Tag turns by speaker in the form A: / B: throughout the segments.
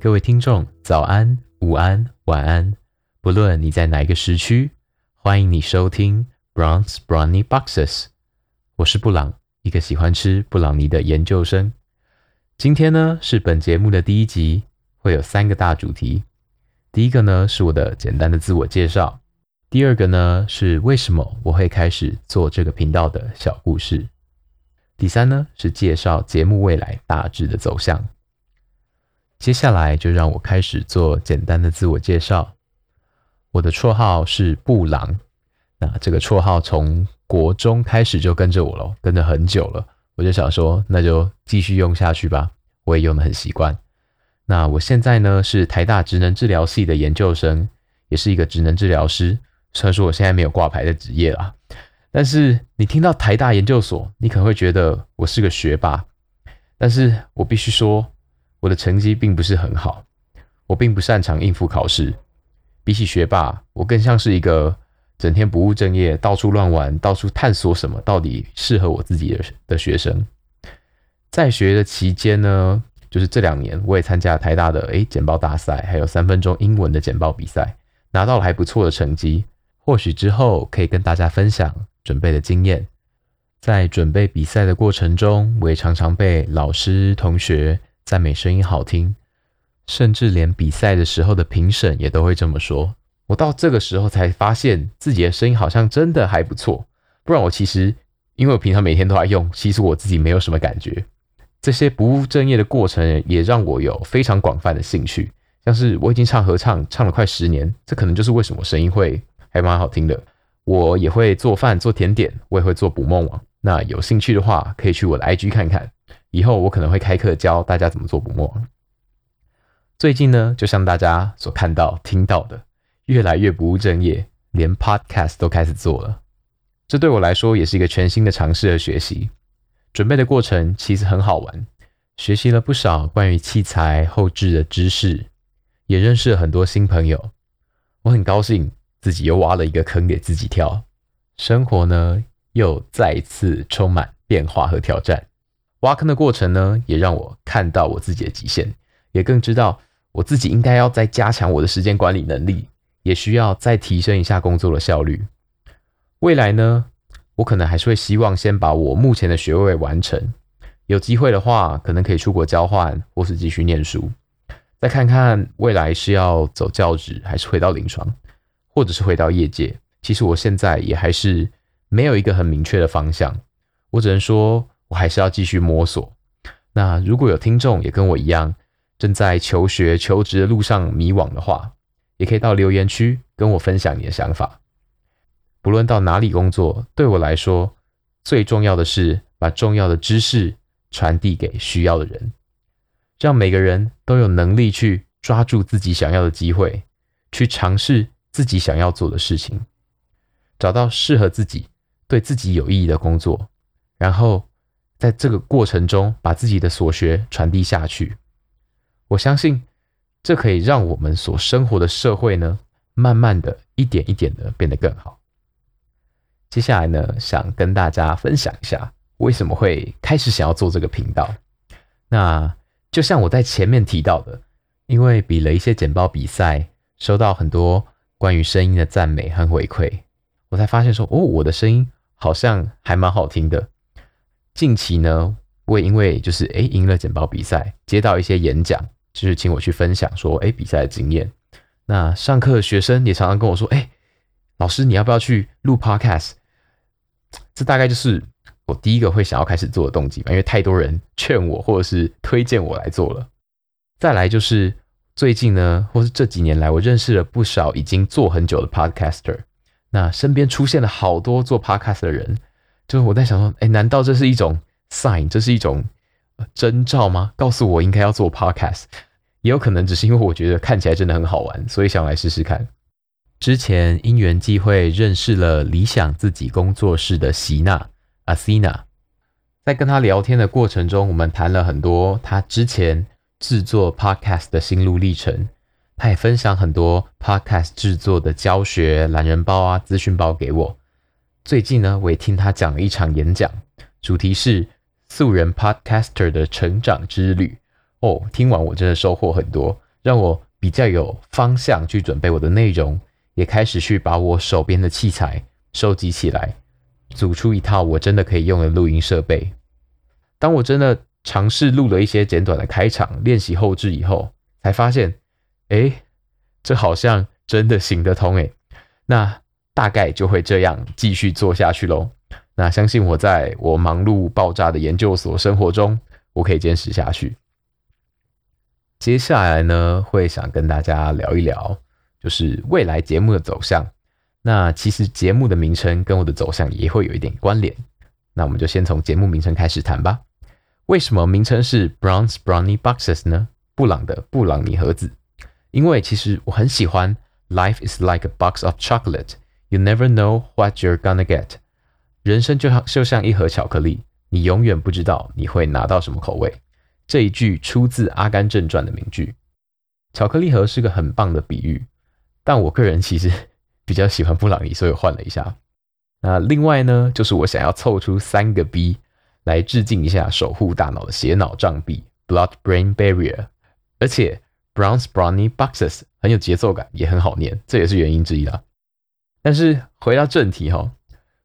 A: 各位听众，早安、午安、晚安，不论你在哪一个时区，欢迎你收听 Bronx Brownie Boxes。我是布朗，一个喜欢吃布朗尼的研究生。今天呢是本节目的第一集，会有三个大主题。第一个呢是我的简单的自我介绍，第二个呢是为什么我会开始做这个频道的小故事。第三呢是介绍节目未来大致的走向。接下来就让我开始做简单的自我介绍。我的绰号是布朗，那这个绰号从国中开始就跟着我了，跟着很久了。我就想说，那就继续用下去吧，我也用得很习惯。那我现在呢是台大职能治疗系的研究生，也是一个职能治疗师。虽然说我现在没有挂牌的职业啦。但是你听到台大研究所，你可能会觉得我是个学霸，但是我必须说，我的成绩并不是很好，我并不擅长应付考试。比起学霸，我更像是一个整天不务正业、到处乱玩、到处探索什么到底适合我自己的的学生。在学的期间呢，就是这两年，我也参加了台大的诶简报大赛，还有三分钟英文的简报比赛，拿到了还不错的成绩。或许之后可以跟大家分享。准备的经验，在准备比赛的过程中，我也常常被老师、同学赞美声音好听，甚至连比赛的时候的评审也都会这么说。我到这个时候才发现自己的声音好像真的还不错，不然我其实因为我平常每天都在用，其实我自己没有什么感觉。这些不务正业的过程也让我有非常广泛的兴趣，像是我已经唱合唱唱了快十年，这可能就是为什么声音会还蛮好听的。我也会做饭、做甜点，我也会做捕梦网。那有兴趣的话，可以去我的 IG 看看。以后我可能会开课教大家怎么做捕梦网。最近呢，就像大家所看到、听到的，越来越不务正业，连 Podcast 都开始做了。这对我来说也是一个全新的尝试和学习。准备的过程其实很好玩，学习了不少关于器材后置的知识，也认识了很多新朋友。我很高兴。自己又挖了一个坑给自己跳，生活呢又再一次充满变化和挑战。挖坑的过程呢，也让我看到我自己的极限，也更知道我自己应该要再加强我的时间管理能力，也需要再提升一下工作的效率。未来呢，我可能还是会希望先把我目前的学位完成，有机会的话，可能可以出国交换，或是继续念书，再看看未来是要走教职，还是回到临床。或者是回到业界，其实我现在也还是没有一个很明确的方向。我只能说，我还是要继续摸索。那如果有听众也跟我一样，正在求学、求职的路上迷惘的话，也可以到留言区跟我分享你的想法。不论到哪里工作，对我来说，最重要的是把重要的知识传递给需要的人，让每个人都有能力去抓住自己想要的机会，去尝试。自己想要做的事情，找到适合自己、对自己有意义的工作，然后在这个过程中把自己的所学传递下去。我相信这可以让我们所生活的社会呢，慢慢的一点一点的变得更好。接下来呢，想跟大家分享一下为什么会开始想要做这个频道。那就像我在前面提到的，因为比了一些简报比赛，收到很多。关于声音的赞美和回馈，我才发现说，哦，我的声音好像还蛮好听的。近期呢，我也因为就是诶赢了简报比赛，接到一些演讲，就是请我去分享说，诶比赛的经验。那上课的学生也常常跟我说，诶老师你要不要去录 Podcast？这大概就是我第一个会想要开始做的动机吧，因为太多人劝我或者是推荐我来做了。再来就是。最近呢，或是这几年来，我认识了不少已经做很久的 podcaster。那身边出现了好多做 podcast 的人，就是我在想说，哎，难道这是一种 sign？这是一种征兆吗？告诉我应该要做 podcast？也有可能只是因为我觉得看起来真的很好玩，所以想来试试看。之前因缘际会认识了理想自己工作室的席娜阿西娜，在跟她聊天的过程中，我们谈了很多她之前。制作 Podcast 的心路历程，他也分享很多 Podcast 制作的教学、懒人包啊、资讯包给我。最近呢，我也听他讲了一场演讲，主题是素人 Podcaster 的成长之旅。哦，听完我真的收获很多，让我比较有方向去准备我的内容，也开始去把我手边的器材收集起来，组出一套我真的可以用的录音设备。当我真的尝试录了一些简短的开场练习后制以后，才发现，哎，这好像真的行得通诶。那大概就会这样继续做下去喽。那相信我在我忙碌爆炸的研究所生活中，我可以坚持下去。接下来呢，会想跟大家聊一聊，就是未来节目的走向。那其实节目的名称跟我的走向也会有一点关联。那我们就先从节目名称开始谈吧。为什么名称是 Bronze Brownie Boxes 呢？布朗的布朗尼盒子。因为其实我很喜欢 Life is like a box of chocolate. You never know what you're gonna get. 人生就像就像一盒巧克力，你永远不知道你会拿到什么口味。这一句出自《阿甘正传》的名句。巧克力盒是个很棒的比喻，但我个人其实比较喜欢布朗尼，所以换了一下。那另外呢，就是我想要凑出三个 B 来致敬一下守护大脑的血脑障壁 （Blood-Brain Barrier）。而且 Brown's Brownie Boxes 很有节奏感，也很好念，这也是原因之一啦。但是回到正题哈。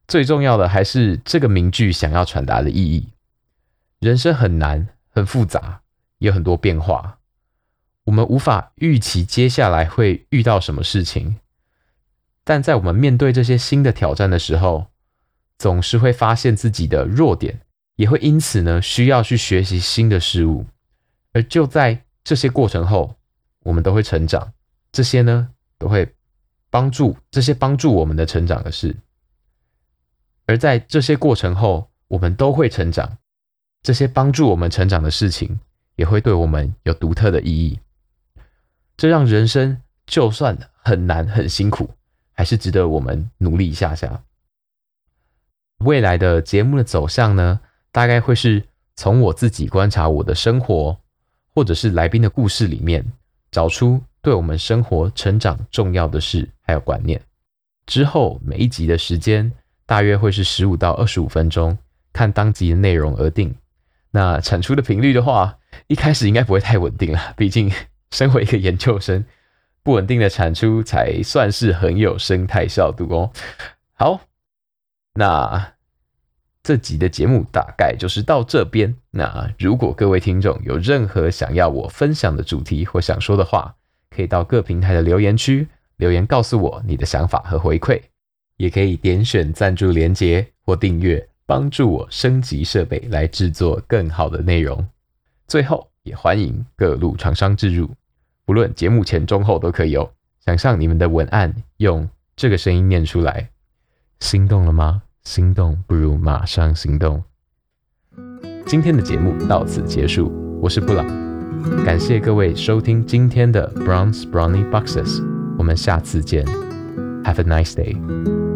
A: 最重要的还是这个名句想要传达的意义。人生很难，很复杂，有很多变化，我们无法预期接下来会遇到什么事情。但在我们面对这些新的挑战的时候，总是会发现自己的弱点，也会因此呢需要去学习新的事物。而就在这些过程后，我们都会成长。这些呢都会帮助这些帮助我们的成长的事。而在这些过程后，我们都会成长。这些帮助我们成长的事情，也会对我们有独特的意义。这让人生就算很难很辛苦，还是值得我们努力一下下。未来的节目的走向呢，大概会是从我自己观察我的生活，或者是来宾的故事里面，找出对我们生活成长重要的事，还有观念。之后每一集的时间。大约会是十五到二十五分钟，看当集的内容而定。那产出的频率的话，一开始应该不会太稳定了，毕竟身为一个研究生，不稳定的产出才算是很有生态效度哦。好，那这集的节目大概就是到这边。那如果各位听众有任何想要我分享的主题或想说的话，可以到各平台的留言区留言告诉我你的想法和回馈。也可以点选赞助连结或订阅，帮助我升级设备来制作更好的内容。最后，也欢迎各路厂商置入，不论节目前中后都可以哦。想象你们的文案用这个声音念出来，心动了吗？心动不如马上行动。今天的节目到此结束，我是布朗，感谢各位收听今天的 Bronze Brownie Boxes，我们下次见，Have a nice day。